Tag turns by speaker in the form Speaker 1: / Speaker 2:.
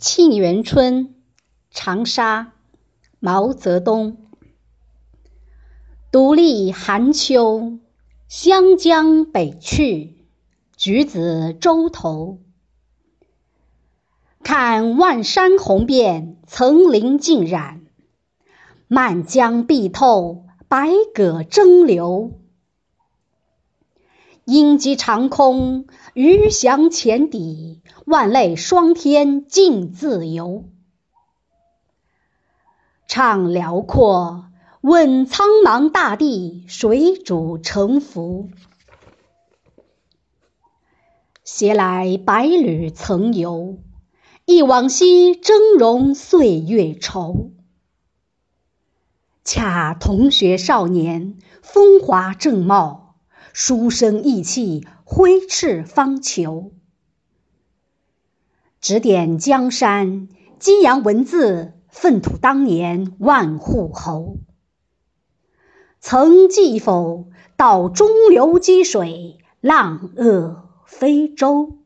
Speaker 1: 沁园春·长沙，毛泽东。独立寒秋，湘江北去，橘子洲头。看万山红遍，层林尽染；漫江碧透，百舸争流。鹰击长空，鱼翔浅底，万类霜天竞自由。怅辽阔，问苍茫大地，谁主沉浮？携来百侣曾游，忆往昔峥嵘岁月稠。恰同学少年，风华正茂。书生意气，挥斥方遒；指点江山，激扬文字，粪土当年万户侯。曾记否？到中流击水，浪遏飞舟。